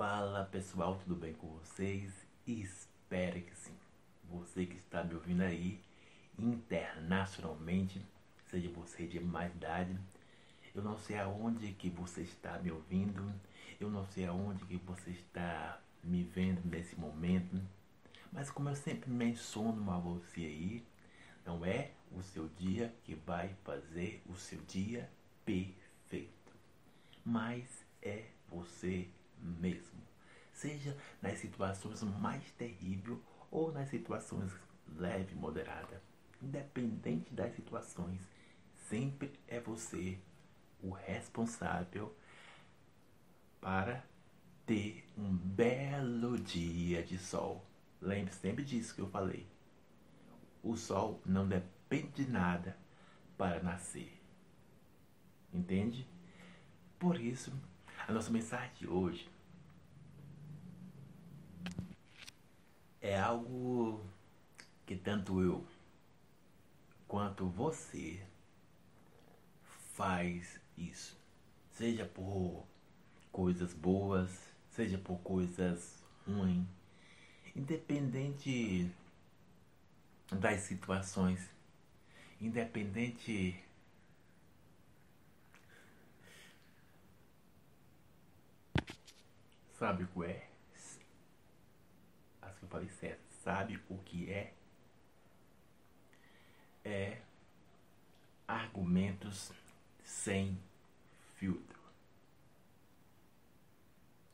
Fala pessoal, tudo bem com vocês? Espero que sim. Você que está me ouvindo aí internacionalmente, seja você de mais idade, eu não sei aonde que você está me ouvindo, eu não sei aonde que você está me vendo nesse momento, mas como eu sempre menciono a você aí, não é o seu dia que vai fazer o seu dia perfeito, mas é você mesmo. Seja nas situações mais terríveis ou nas situações leve moderada. Independente das situações, sempre é você o responsável para ter um belo dia de sol. Lembre sempre disso que eu falei. O sol não depende de nada para nascer. Entende? Por isso, a nossa mensagem de hoje é algo que tanto eu quanto você faz isso. Seja por coisas boas, seja por coisas ruins, independente das situações, independente sabe o que é? Acho que eu falei certo. Sabe o que é? É argumentos sem filtro.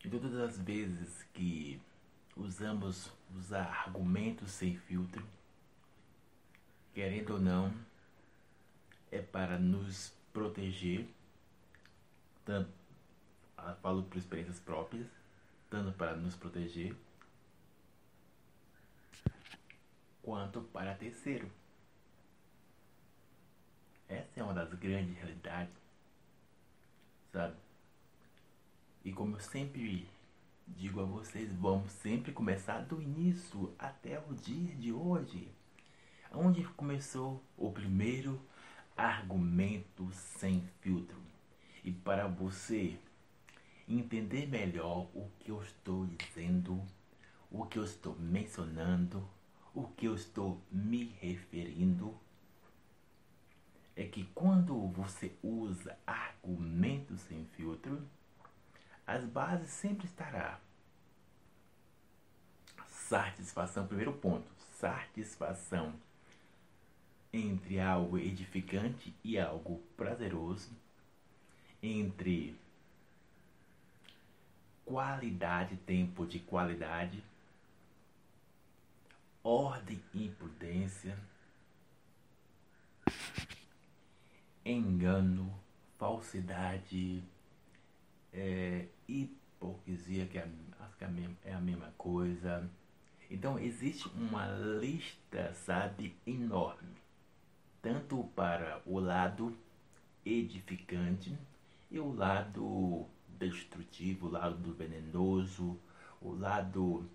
E todas as vezes que usamos usar argumentos sem filtro, querendo ou não, é para nos proteger, tanto falo por experiências próprias, tanto para nos proteger quanto para terceiro. Essa é uma das grandes realidades, sabe? E como eu sempre digo a vocês, vamos sempre começar do início até o dia de hoje. Onde começou o primeiro argumento sem filtro. E para você entender melhor o que eu estou dizendo, o que eu estou mencionando, o que eu estou me referindo, é que quando você usa argumentos sem filtro, as bases sempre estará. Satisfação, primeiro ponto, satisfação entre algo edificante e algo prazeroso, entre qualidade, tempo de qualidade, ordem e prudência, engano, falsidade, é, hipocrisia, que é, acho que é a mesma coisa. Então existe uma lista, sabe, enorme, tanto para o lado edificante e o lado destrutivo, o lado venenoso, o lado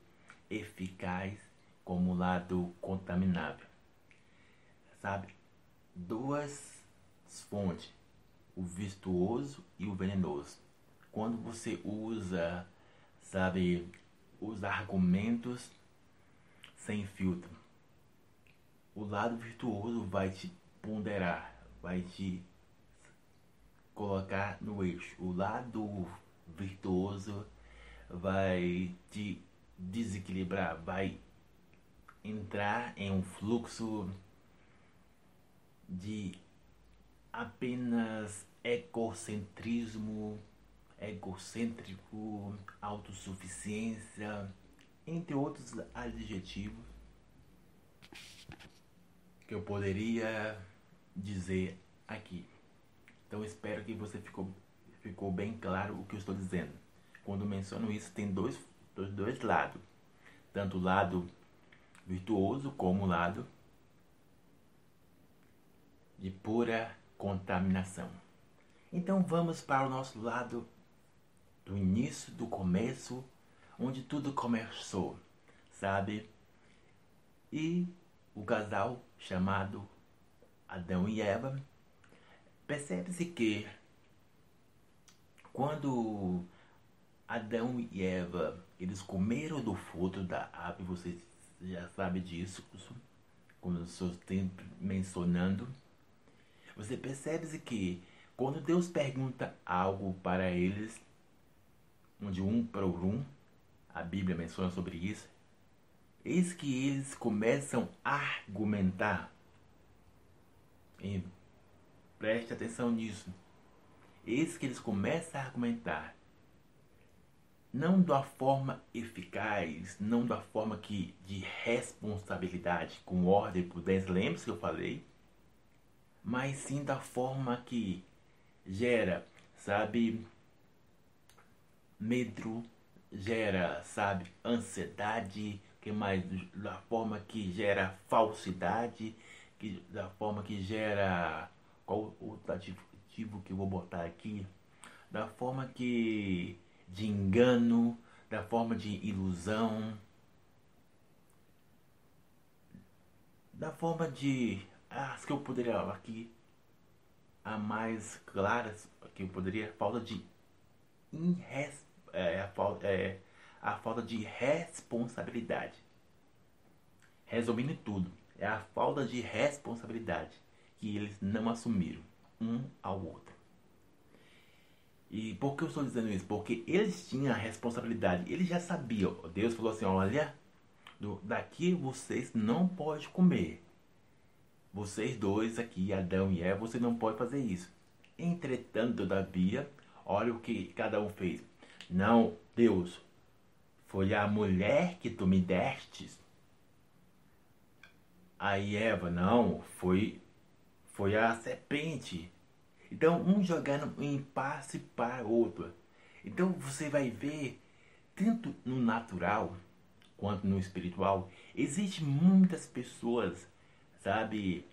eficaz, como o lado contaminável. Sabe? Duas fontes, o virtuoso e o venenoso. Quando você usa, sabe, os argumentos sem filtro, o lado virtuoso vai te ponderar, vai te colocar no eixo. O lado virtuoso vai te desequilibrar, vai entrar em um fluxo de apenas egocentrismo, egocêntrico, autossuficiência, entre outros adjetivos que eu poderia dizer aqui. Então espero que você ficou, ficou bem claro o que eu estou dizendo. Quando menciono isso, tem dois, dois, dois lados. Tanto o lado virtuoso como o lado de pura contaminação. Então vamos para o nosso lado do início, do começo, onde tudo começou, sabe? E o casal chamado Adão e Eva Percebe-se que quando Adão e Eva, eles comeram do fruto da árvore, vocês já sabem disso, como eu estou mencionando. Você percebe que quando Deus pergunta algo para eles, onde um para um, a Bíblia menciona sobre isso, eis que eles começam a argumentar. E preste atenção nisso. Eis que eles começam a argumentar. Não da forma eficaz, não da forma que de responsabilidade, com ordem e prudência, lembre-se que eu falei, mas sim da forma que gera, sabe, medo, gera, sabe, ansiedade, que mais da forma que gera falsidade, que da forma que gera qual o adjetivo que eu vou botar aqui, da forma que de engano, da forma de ilusão, da forma de as que eu poderia aqui a mais claras que eu poderia falta de inres, é, a, é, a falta de responsabilidade. Resumindo tudo é a falta de responsabilidade que eles não assumiram um ao outro e por que eu estou dizendo isso? Porque eles tinham a responsabilidade, eles já sabiam. Deus falou assim: olha, daqui vocês não podem comer. Vocês dois aqui, Adão e Eva, você não pode fazer isso. Entretanto, todavia, olha o que cada um fez. Não, Deus, foi a mulher que tu me destes. Aí Eva, não, foi, foi a serpente. Então, um jogando em passe para outro. Então, você vai ver, tanto no natural quanto no espiritual, existe muitas pessoas sabe?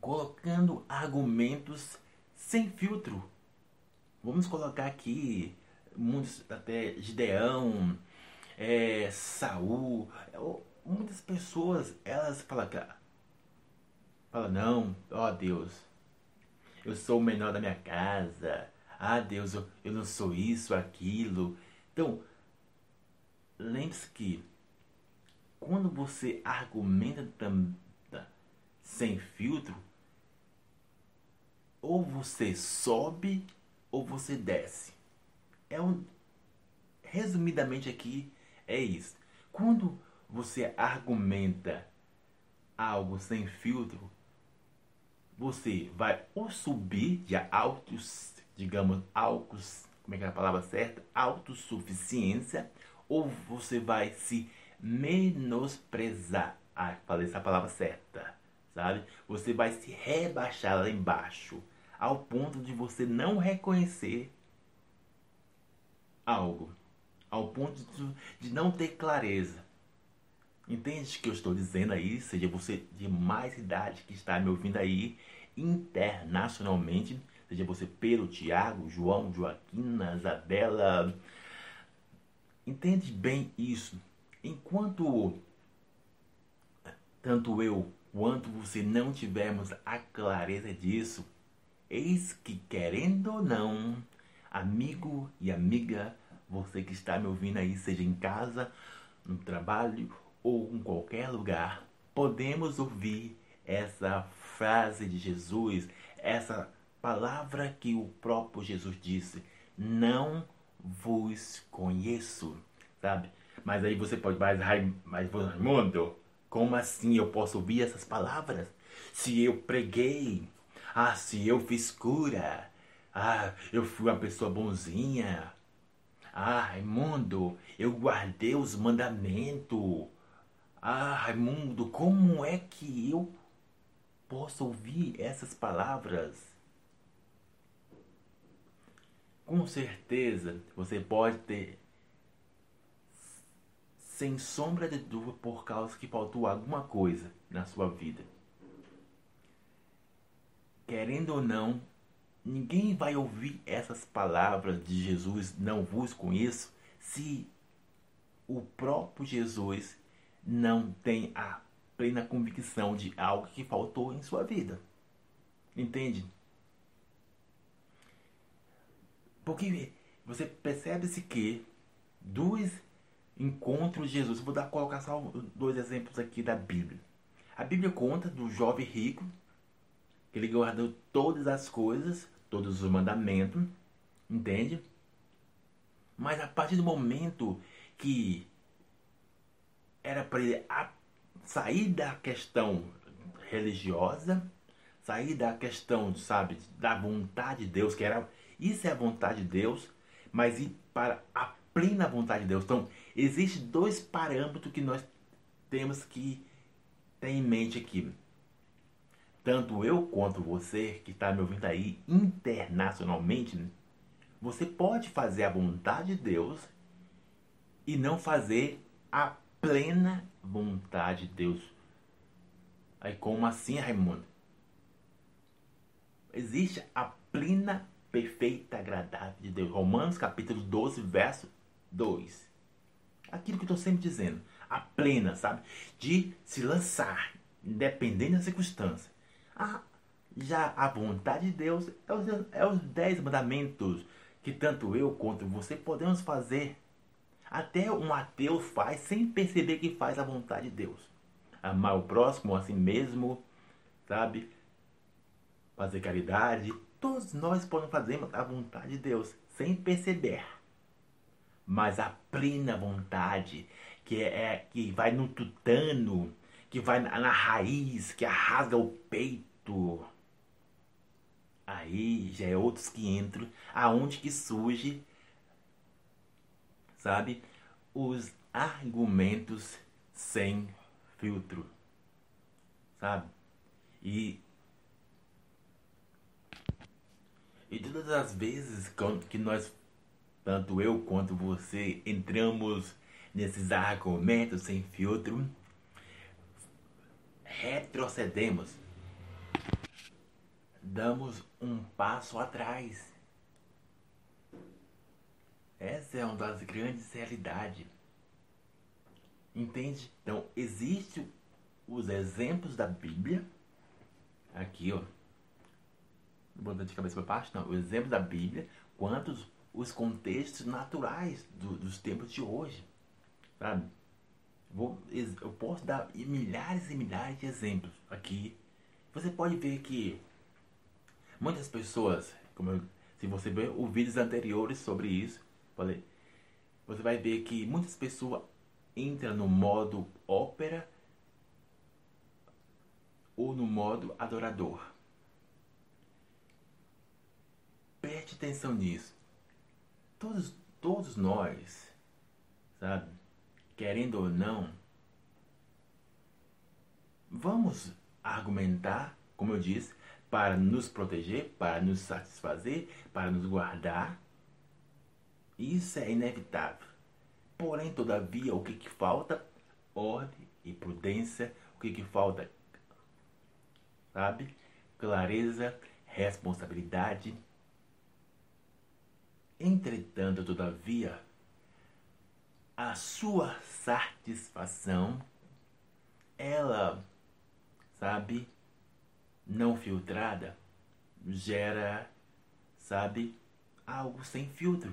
Colocando argumentos sem filtro. Vamos colocar aqui muitos até Gideão, é, Saul, muitas pessoas elas falam, falam não, ó Deus, eu sou o menor da minha casa, ah Deus, eu, eu não sou isso, aquilo. Então, lembre-se que quando você argumenta sem filtro, ou você sobe ou você desce. É um resumidamente aqui é isso. Quando você argumenta algo sem filtro, você vai ou subir de altos, digamos, altos, como é que é a palavra certa? Autossuficiência, ou você vai se menosprezar. Ah, falei essa palavra certa, sabe? Você vai se rebaixar lá embaixo, ao ponto de você não reconhecer algo, ao ponto de, de não ter clareza. Entende o que eu estou dizendo aí? Seja você de mais idade que está me ouvindo aí internacionalmente, seja você Pedro, Tiago, João, Joaquina, Isabela. Entende bem isso? Enquanto tanto eu quanto você não tivermos a clareza disso, eis que querendo ou não, amigo e amiga, você que está me ouvindo aí, seja em casa, no trabalho ou em qualquer lugar, podemos ouvir essa frase de Jesus, essa palavra que o próprio Jesus disse: Não vos conheço, sabe? Mas aí você pode, mas, mas Raimundo, como assim eu posso ouvir essas palavras? Se eu preguei, ah, se eu fiz cura, ah, eu fui uma pessoa bonzinha, ah, Raimundo, eu guardei os mandamentos. Ah, Raimundo, como é que eu posso ouvir essas palavras? Com certeza você pode ter sem sombra de dúvida por causa que faltou alguma coisa na sua vida. Querendo ou não, ninguém vai ouvir essas palavras de Jesus, não vos conheço, se o próprio Jesus não tem a plena convicção de algo que faltou em sua vida. Entende? Porque você percebe-se que dos encontros de Jesus, vou dar colocar só dois exemplos aqui da Bíblia. A Bíblia conta do jovem rico, que ele guardou todas as coisas, todos os mandamentos, entende? Mas a partir do momento que era para ele sair da questão religiosa, sair da questão, sabe, da vontade de Deus, que era isso é a vontade de Deus, mas ir para a plena vontade de Deus. Então, existem dois parâmetros que nós temos que ter em mente aqui. Tanto eu quanto você que está me ouvindo aí internacionalmente, você pode fazer a vontade de Deus e não fazer a plena vontade de Deus. Aí como assim, Raimundo? Existe a plena, perfeita, agradável de Deus. Romanos capítulo 12, verso 2. Aquilo que eu estou sempre dizendo. A plena, sabe? De se lançar, independente da circunstância. Ah, já a vontade de Deus é os, é os dez mandamentos que tanto eu quanto você podemos fazer. Até um ateu faz sem perceber que faz a vontade de Deus. Amar o próximo a si mesmo, sabe? Fazer caridade. Todos nós podemos fazer a vontade de Deus sem perceber. Mas a plena vontade, que é, é que vai no tutano, que vai na, raiz, que arrasga o peito, Aí já é outros que entram, aonde que surge, sabe, os argumentos sem filtro, sabe? E e todas as vezes que nós, tanto eu quanto você, entramos nesses argumentos sem filtro, retrocedemos damos um passo atrás. Essa é uma das grandes realidades. Entende? Então, existem os exemplos da Bíblia. Aqui, ó. Dar de cabeça para baixo, não. O exemplo da Bíblia, quanto os contextos naturais do, dos tempos de hoje. Sabe? Vou, eu posso dar milhares e milhares de exemplos aqui. Você pode ver que Muitas pessoas, como eu, se você ver os vídeos anteriores sobre isso, falei, você vai ver que muitas pessoas entram no modo ópera ou no modo adorador. Preste atenção nisso. Todos, todos nós, sabe, querendo ou não, vamos argumentar, como eu disse, para nos proteger, para nos satisfazer, para nos guardar. Isso é inevitável. Porém, todavia, o que, que falta? Ordem e prudência. O que, que falta? Sabe? Clareza, responsabilidade. Entretanto, todavia, a sua satisfação, ela, sabe, não filtrada gera, sabe, algo sem filtro.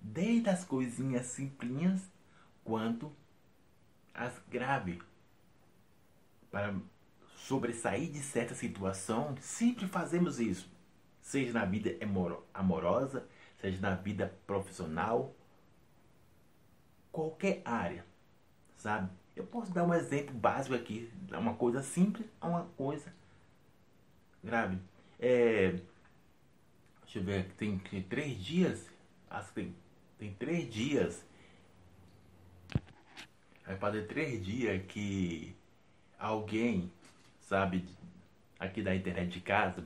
Desde as coisinhas simplinhas quanto as graves. Para sobressair de certa situação, sempre fazemos isso. Seja na vida amorosa, seja na vida profissional, qualquer área, sabe? Eu posso dar um exemplo básico aqui, uma coisa simples a uma coisa grave. É, deixa eu ver, tem três dias. Acho que tem, tem três dias. Vai fazer três dias que alguém, sabe, aqui da internet de casa,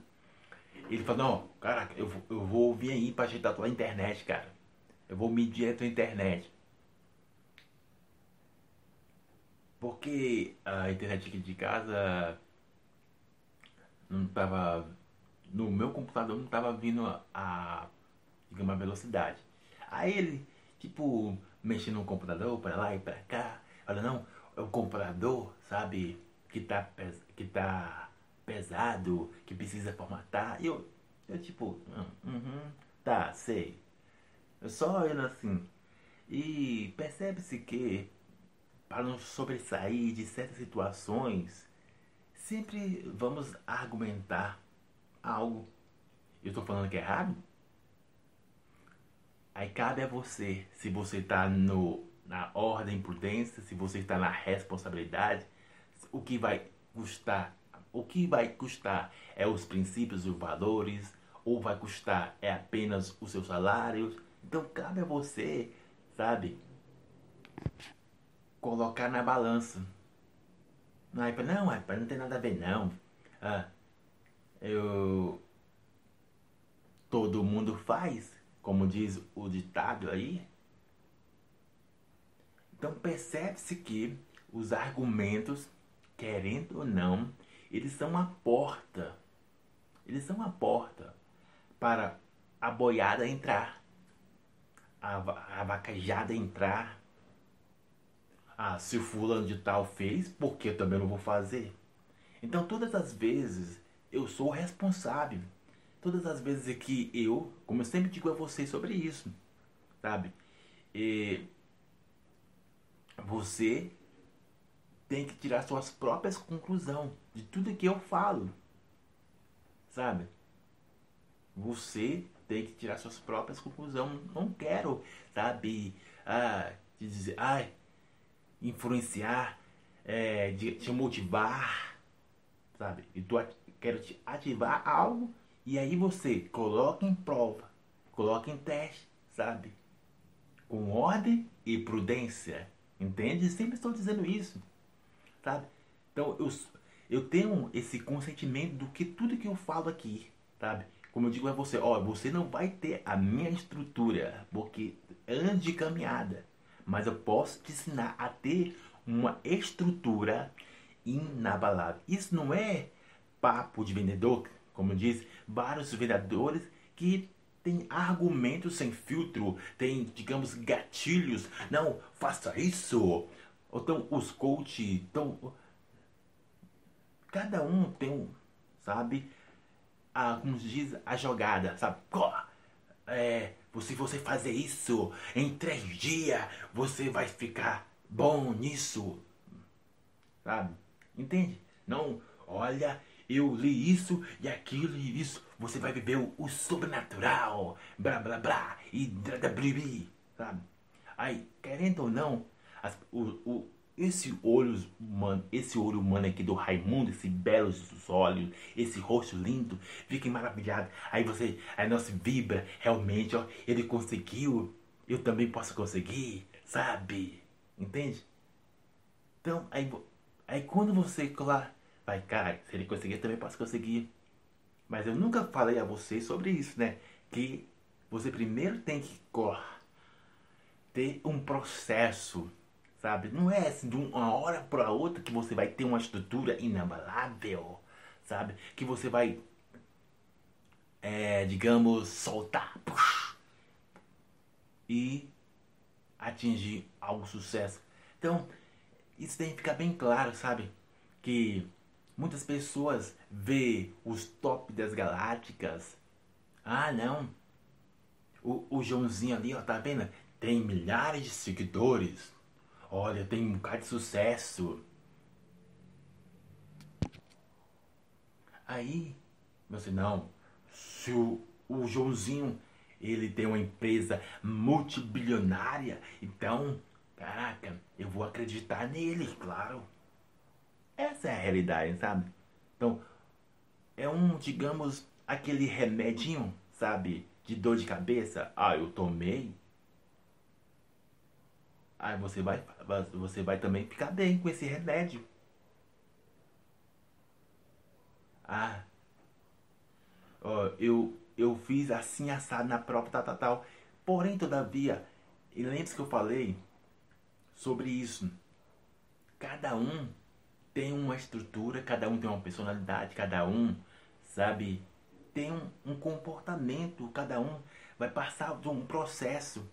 ele falou, não, cara, eu, eu vou vir aí pra ajeitar a tua internet, cara. Eu vou medir a tua internet. Porque a internet aqui de casa não tava. No meu computador não tava vindo a, digamos, a velocidade. Aí ele, tipo, mexendo no computador para lá e para cá. Olha, não, é o computador, sabe, que tá, que tá pesado, que precisa formatar. E eu, eu tipo, hum, uhum, tá, sei. Só olhando assim. E percebe-se que, para nos sobressair de certas situações, sempre vamos argumentar algo. Eu estou falando que é errado? Aí cabe a você, se você está na ordem prudência, se você está na responsabilidade, o que vai custar, o que vai custar é os princípios e os valores, ou vai custar é apenas os seus salários. Então cabe a você, sabe, colocar na balança. Não, é não, é não tem nada a ver não. Ah, eu todo mundo faz, como diz o ditado aí. Então percebe-se que os argumentos, querendo ou não, eles são a porta. Eles são a porta para a boiada entrar, a, a vaquejada entrar. Ah, se o fulano de tal fez, por que eu também não vou fazer? Então todas as vezes eu sou responsável todas as vezes que eu, como eu sempre digo a vocês sobre isso, sabe? E você tem que tirar suas próprias conclusões de tudo que eu falo, sabe? Você tem que tirar suas próprias conclusões. Não quero, sabe, ah, dizer, ah, influenciar, é, de, te motivar, sabe? E tu, quero te ativar algo e aí você coloca em prova, coloca em teste, sabe? Com ordem e prudência. Entende? Sempre estou dizendo isso. Sabe? Então eu, eu tenho esse consentimento do que tudo que eu falo aqui, sabe? Como eu digo a você, ó, você não vai ter a minha estrutura, porque antes de caminhada, mas eu posso te ensinar a ter uma estrutura inabalável. Isso não é papo de vendedor, como diz, vários vendedores que têm argumentos sem filtro, tem, digamos, gatilhos. Não, faça isso. Então, os coaches, então, cada um tem sabe, a, como se diz, a jogada, sabe? É, se você fazer isso em três dias, você vai ficar bom nisso, sabe? Entende? Não, olha, eu li isso e aquilo e isso. Você vai viver o, o sobrenatural, blá blá blá, e blá blá blá, sabe? Aí, querendo ou não, as, o, o, esse olho humano, esse olho humano aqui do Raimundo, esse belos olhos, esse rosto lindo, fica maravilhado. Aí você, aí nós vibra, realmente, ó, ele conseguiu, eu também posso conseguir, sabe? Entende? Então, aí, aí quando você, claro, Vai, cara, se ele conseguir, também posso conseguir. Mas eu nunca falei a você sobre isso, né? Que você primeiro tem que ter um processo, sabe? Não é assim de uma hora para outra que você vai ter uma estrutura inabalável, sabe? Que você vai, é, digamos, soltar push, e atingir algum sucesso. Então, isso tem que ficar bem claro, sabe? Que Muitas pessoas vê os top das galácticas. Ah, não. O, o Joãozinho ali, ó, tá vendo? Tem milhares de seguidores. Olha, tem um bocado de sucesso. Aí, você não. Se o, o Joãozinho ele tem uma empresa multibilionária, então, caraca, eu vou acreditar nele, claro. Essa é a realidade, sabe? Então, é um, digamos, aquele remedinho, sabe? De dor de cabeça. Ah, eu tomei. Aí você vai, você vai também ficar bem com esse remédio. Ah, ó, eu, eu fiz assim assado na própria tal, tal, tal. Porém, todavia, lembre-se que eu falei sobre isso. Cada um tem uma estrutura, cada um tem uma personalidade, cada um, sabe, tem um, um comportamento, cada um vai passar por um processo.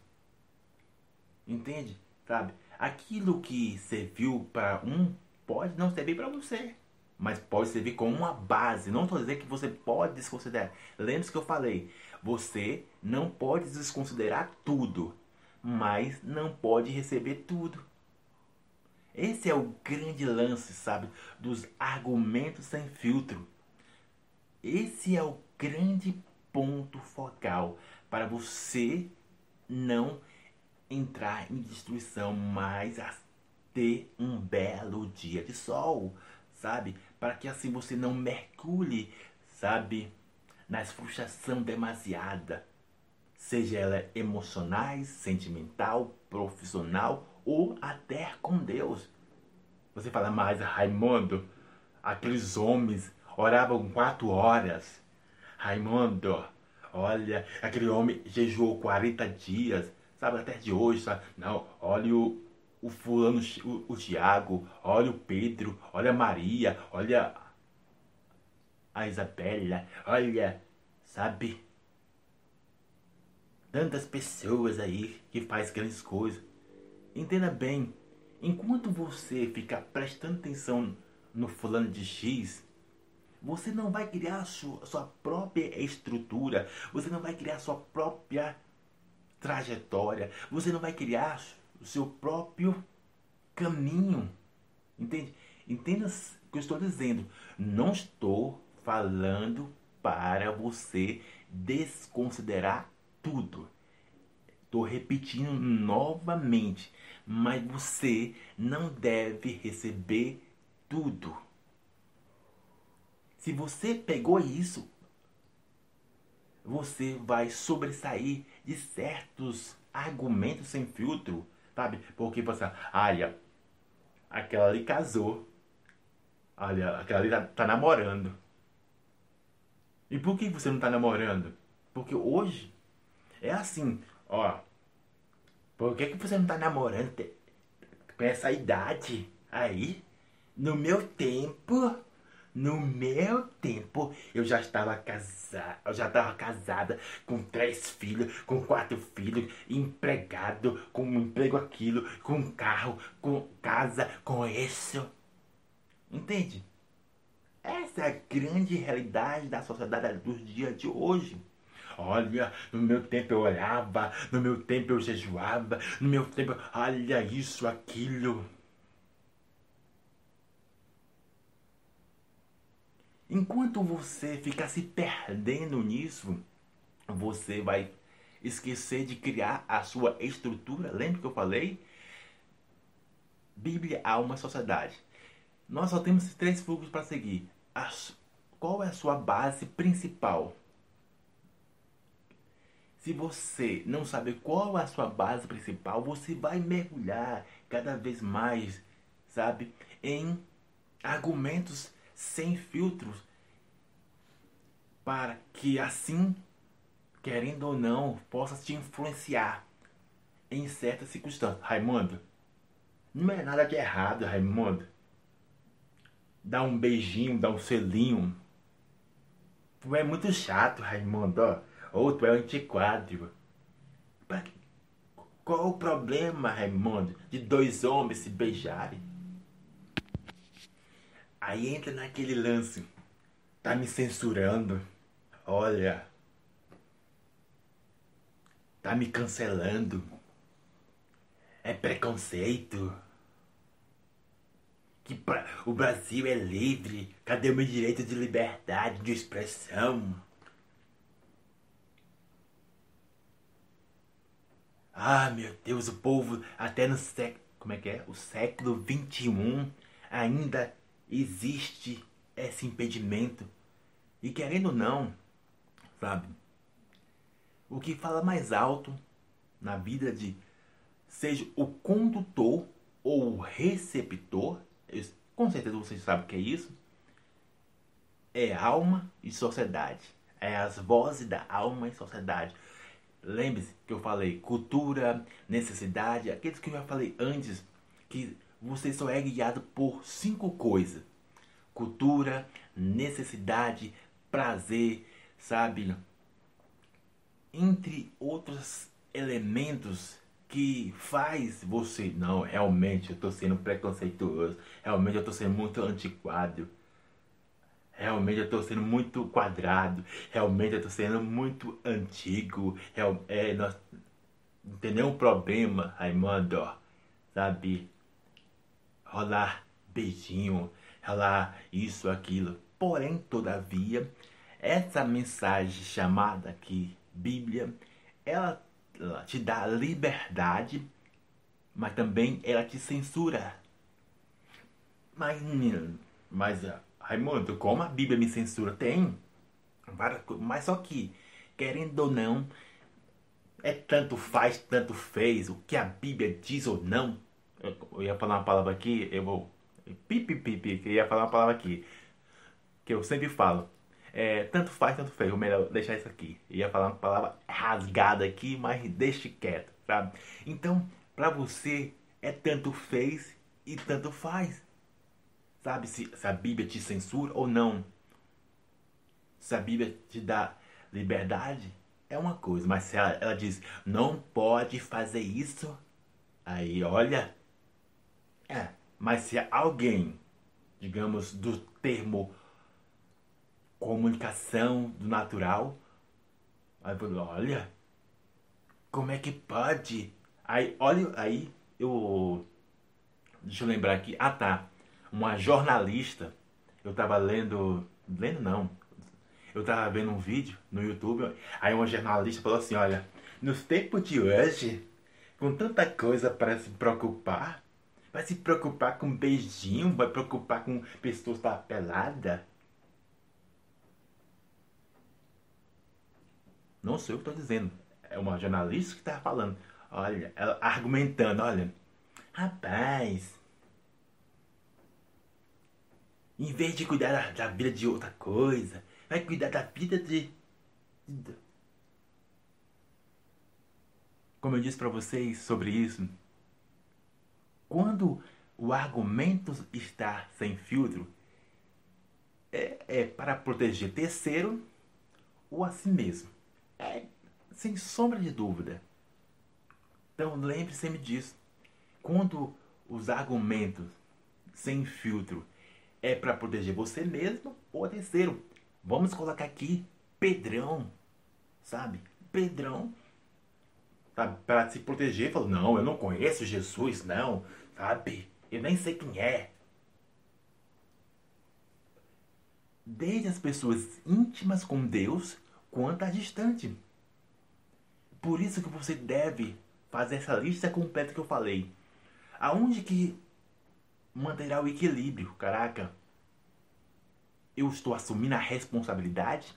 Entende? Sabe? Aquilo que serviu para um pode não servir para você. mas pode servir como uma base. Não estou dizendo que você pode desconsiderar. Lembre-se que eu falei, você não pode desconsiderar tudo, mas não pode receber tudo. Esse é o grande lance, sabe, dos argumentos sem filtro. Esse é o grande ponto focal para você não entrar em destruição, mas ter um belo dia de sol, sabe? Para que assim você não mergulhe, sabe, nas frustração demasiada, seja ela emocionais, sentimental, profissional ou até com Deus. Você fala, mas Raimundo, aqueles homens oravam quatro horas. Raimundo, olha, aquele homem jejuou 40 dias, sabe, até de hoje, sabe? Não, olha o, o fulano, o, o Tiago, olha o Pedro, olha a Maria, olha a Isabela, olha, sabe? Tantas pessoas aí que faz grandes coisas. Entenda bem, enquanto você ficar prestando atenção no fulano de X, você não vai criar sua, sua própria estrutura, você não vai criar sua própria trajetória, você não vai criar o seu próprio caminho. Entende? Entenda o que eu estou dizendo. Não estou falando para você desconsiderar tudo. Estou repetindo novamente, mas você não deve receber tudo. Se você pegou isso, você vai sobressair de certos argumentos sem filtro, sabe? Porque você, olha, aquela ali casou, olha, aquela ali tá, tá namorando. E por que você não tá namorando? Porque hoje é assim, ó. Por que, que você não tá namorando com essa idade aí? No meu tempo, no meu tempo, eu já estava casada, eu já estava casada com três filhos, com quatro filhos, empregado, com um emprego aquilo, com carro, com casa, com isso. Entende? Essa é a grande realidade da sociedade dos dias de hoje. Olha, no meu tempo eu olhava, no meu tempo eu jejuava, no meu tempo, olha isso, aquilo. Enquanto você ficar se perdendo nisso, você vai esquecer de criar a sua estrutura. Lembra que eu falei? Bíblia, alma, sociedade. Nós só temos três fluxos para seguir. Qual é a sua base principal? Se você não sabe qual é a sua base principal, você vai mergulhar cada vez mais, sabe, em argumentos sem filtros, para que assim, querendo ou não, possa te influenciar em certas circunstâncias. Raimundo, não é nada de errado, Raimundo. Dá um beijinho, dá um selinho. Tu é muito chato, Raimundo, ó ou tu é antiquado. Qual o problema, Raimundo, de dois homens se beijarem? Aí entra naquele lance. Tá me censurando. Olha. Tá me cancelando. É preconceito. Que o Brasil é livre. Cadê o meu direito de liberdade de expressão? Ah, meu Deus, o povo até no século, como é que é? O século 21 ainda existe esse impedimento. E querendo ou não, sabe? O que fala mais alto na vida de seja o condutor ou o receptor, com certeza vocês sabem o que é isso, é alma e sociedade. É as vozes da alma e sociedade. Lembre-se que eu falei cultura, necessidade, aqueles que eu já falei antes, que você só é guiado por cinco coisas: cultura, necessidade, prazer, sabe? Entre outros elementos que faz você, não, realmente eu estou sendo preconceituoso, realmente eu estou sendo muito antiquado. Realmente eu estou sendo muito quadrado, realmente eu estou sendo muito antigo, real, é, nós, não tem nenhum problema, Raimundo, sabe? Rolar beijinho, rolar isso, aquilo. Porém, todavia, essa mensagem chamada aqui Bíblia, ela, ela te dá liberdade, mas também ela te censura. Mas, mas Raimundo, como a Bíblia me censura? Tem. Mas só que, querendo ou não, é tanto faz, tanto fez, o que a Bíblia diz ou não. Eu ia falar uma palavra aqui, eu vou. Pipi, pipi, eu ia falar uma palavra aqui. Que eu sempre falo. É, tanto faz, tanto fez. Ou melhor, deixar isso aqui. Eu ia falar uma palavra rasgada aqui, mas deixe quieto, sabe? Então, para você, é tanto fez e tanto faz. Sabe se, se a Bíblia te censura ou não? Se a Bíblia te dá liberdade, é uma coisa. Mas se ela, ela diz, não pode fazer isso, aí olha. É, mas se alguém, digamos, do termo comunicação do natural, aí olha, como é que pode? Aí, olha, aí eu. Deixa eu lembrar aqui. Ah tá uma jornalista, eu estava lendo, lendo não, eu estava vendo um vídeo no YouTube, aí uma jornalista falou assim, olha, nos tempos de hoje, com tanta coisa para se preocupar, vai se preocupar com beijinho, vai preocupar com pessoas da pelada. Não sei o que estou dizendo. É uma jornalista que está falando. Olha, ela argumentando, olha, rapaz, em vez de cuidar da, da vida de outra coisa, vai cuidar da vida de. Como eu disse para vocês sobre isso, quando o argumento está sem filtro, é, é para proteger terceiro ou a si mesmo. É sem sombra de dúvida. Então lembre sempre disso. Quando os argumentos sem filtro é para proteger você mesmo ou terceiro. Vamos colocar aqui Pedrão, sabe? Pedrão? Para se proteger, falou: Não, eu não conheço Jesus, não, sabe? Eu nem sei quem é. Desde as pessoas íntimas com Deus quanto a distante. Por isso que você deve fazer essa lista completa que eu falei. Aonde que manterá o equilíbrio. Caraca, eu estou assumindo a responsabilidade,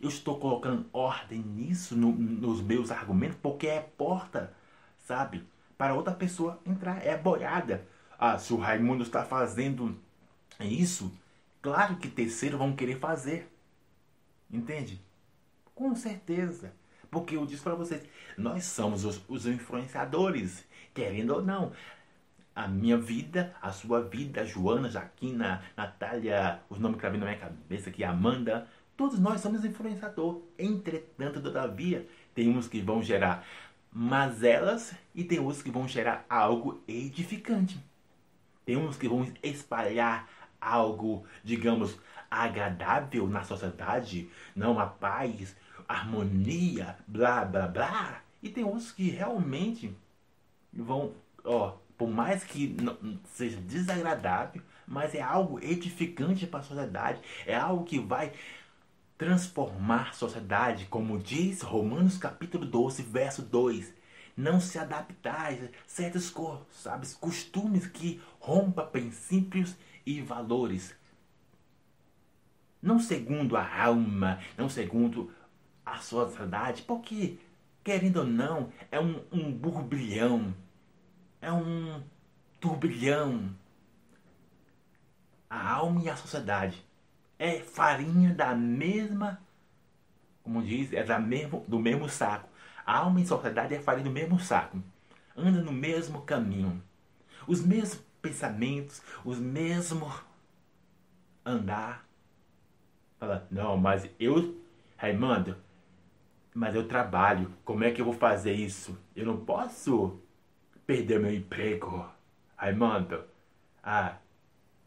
eu estou colocando ordem nisso, no, nos meus argumentos, porque é porta, sabe? Para outra pessoa entrar, é boiada. Ah, se o Raimundo está fazendo isso, claro que terceiros vão querer fazer. Entende? Com certeza. Porque eu disse para vocês, nós somos os, os influenciadores, querendo ou não a minha vida, a sua vida, Joana, Jaquina, Natália, os nomes que tá vindo na minha cabeça aqui, Amanda, todos nós somos influenciador. Entretanto, todavia, tem uns que vão gerar mazelas e tem outros que vão gerar algo edificante. Tem uns que vão espalhar algo, digamos, agradável na sociedade, não a paz, harmonia, blá blá blá. E tem outros que realmente vão, ó, por mais que seja desagradável, mas é algo edificante para a sociedade, é algo que vai transformar a sociedade, como diz Romanos capítulo 12, verso 2. Não se adaptar a certos sabe, costumes que rompa princípios e valores. Não segundo a alma, não segundo a sociedade, porque, querendo ou não, é um, um burbilhão é um turbilhão. A alma e a sociedade é farinha da mesma, como diz, é da mesmo, do mesmo saco. A alma e a sociedade é farinha do mesmo saco. Anda no mesmo caminho. Os mesmos pensamentos, os mesmos andar. Fala, não, mas eu, Raimundo, mas eu trabalho. Como é que eu vou fazer isso? Eu não posso perder meu emprego. Raimundo, ah,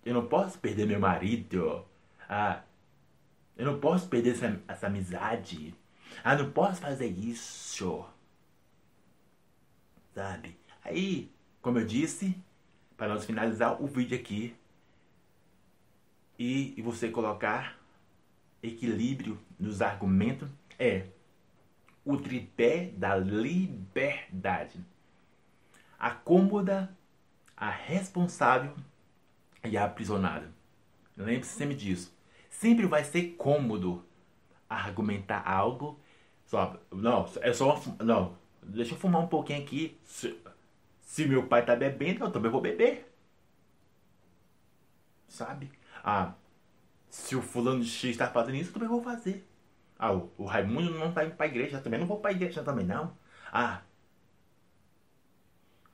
eu não posso perder meu marido. Ah, Eu não posso perder essa, essa amizade. Ah, não posso fazer isso. Sabe? Aí, como eu disse, para nós finalizar o vídeo aqui e, e você colocar equilíbrio nos argumentos, é o tripé da liberdade. A cômoda, a responsável e a aprisionada. Lembre-se sempre disso. Sempre vai ser cômodo argumentar algo. Só, não, é só. Não, deixa eu fumar um pouquinho aqui. Se, se meu pai tá bebendo, eu também vou beber. Sabe? Ah, se o fulano de X está fazendo isso, eu também vou fazer. Ah, o, o Raimundo não tá indo pra igreja, eu também não vou pra igreja também, não. Ah,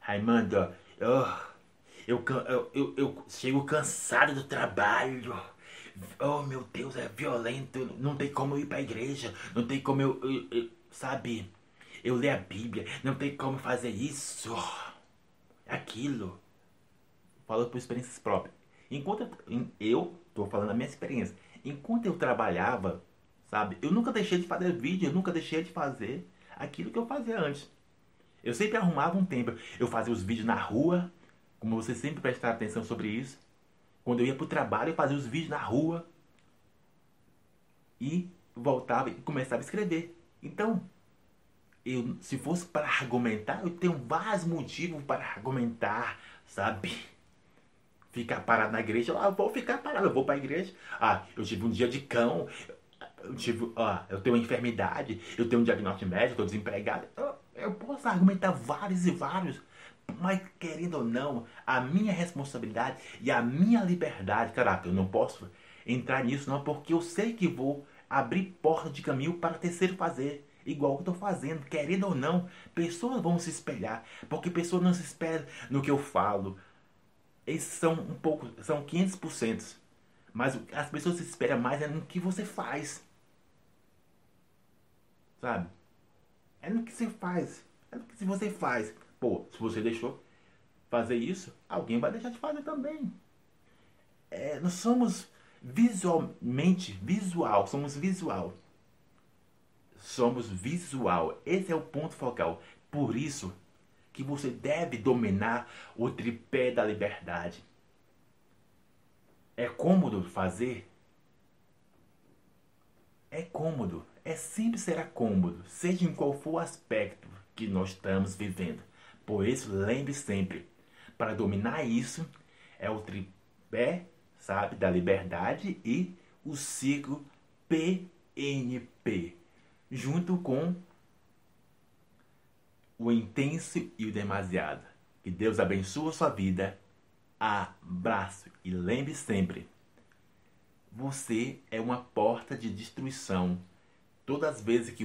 Raimundo, oh, eu, eu, eu, eu chego cansado do trabalho. Oh, meu Deus, é violento. Não tem como eu ir pra igreja. Não tem como eu, eu, sabe, eu ler a Bíblia. Não tem como fazer isso. Aquilo. Falo por experiências próprias. Enquanto eu, eu tô falando a minha experiência. Enquanto eu trabalhava, sabe, eu nunca deixei de fazer vídeo. Eu nunca deixei de fazer aquilo que eu fazia antes. Eu sempre arrumava um tempo. Eu fazia os vídeos na rua, como você sempre prestar atenção sobre isso. Quando eu ia para o trabalho, eu fazia os vídeos na rua. E voltava e começava a escrever. Então, eu, se fosse para argumentar, eu tenho vários motivos para argumentar, sabe? Ficar parado na igreja, ah, vou ficar parado, eu vou para a igreja. Ah, eu tive um dia de cão, eu tive, ah, eu tenho uma enfermidade, eu tenho um diagnóstico médico, estou desempregado. Eu, eu posso argumentar vários e vários, mas querendo ou não, a minha responsabilidade e a minha liberdade, caraca, eu não posso entrar nisso não, porque eu sei que vou abrir porta de caminho para terceiro fazer. Igual que eu estou fazendo, querendo ou não, pessoas vão se espelhar, porque pessoas não se espelham no que eu falo. Esses são um pouco, são 500%. Mas as pessoas se esperam mais é no que você faz. Sabe? É no que você faz. É no que você faz. Pô, se você deixou fazer isso, alguém vai deixar de fazer também. É, nós somos visualmente visual, somos visual. Somos visual. Esse é o ponto focal. Por isso que você deve dominar o tripé da liberdade. É cômodo fazer? É cômodo é sempre será cômodo, seja em qual for o aspecto que nós estamos vivendo. Por isso, lembre sempre, para dominar isso é o tripé, sabe, da liberdade e o ciclo PNP, junto com o intenso e o demasiado. Que Deus abençoe a sua vida. Abraço e lembre sempre, você é uma porta de destruição Todas as vezes que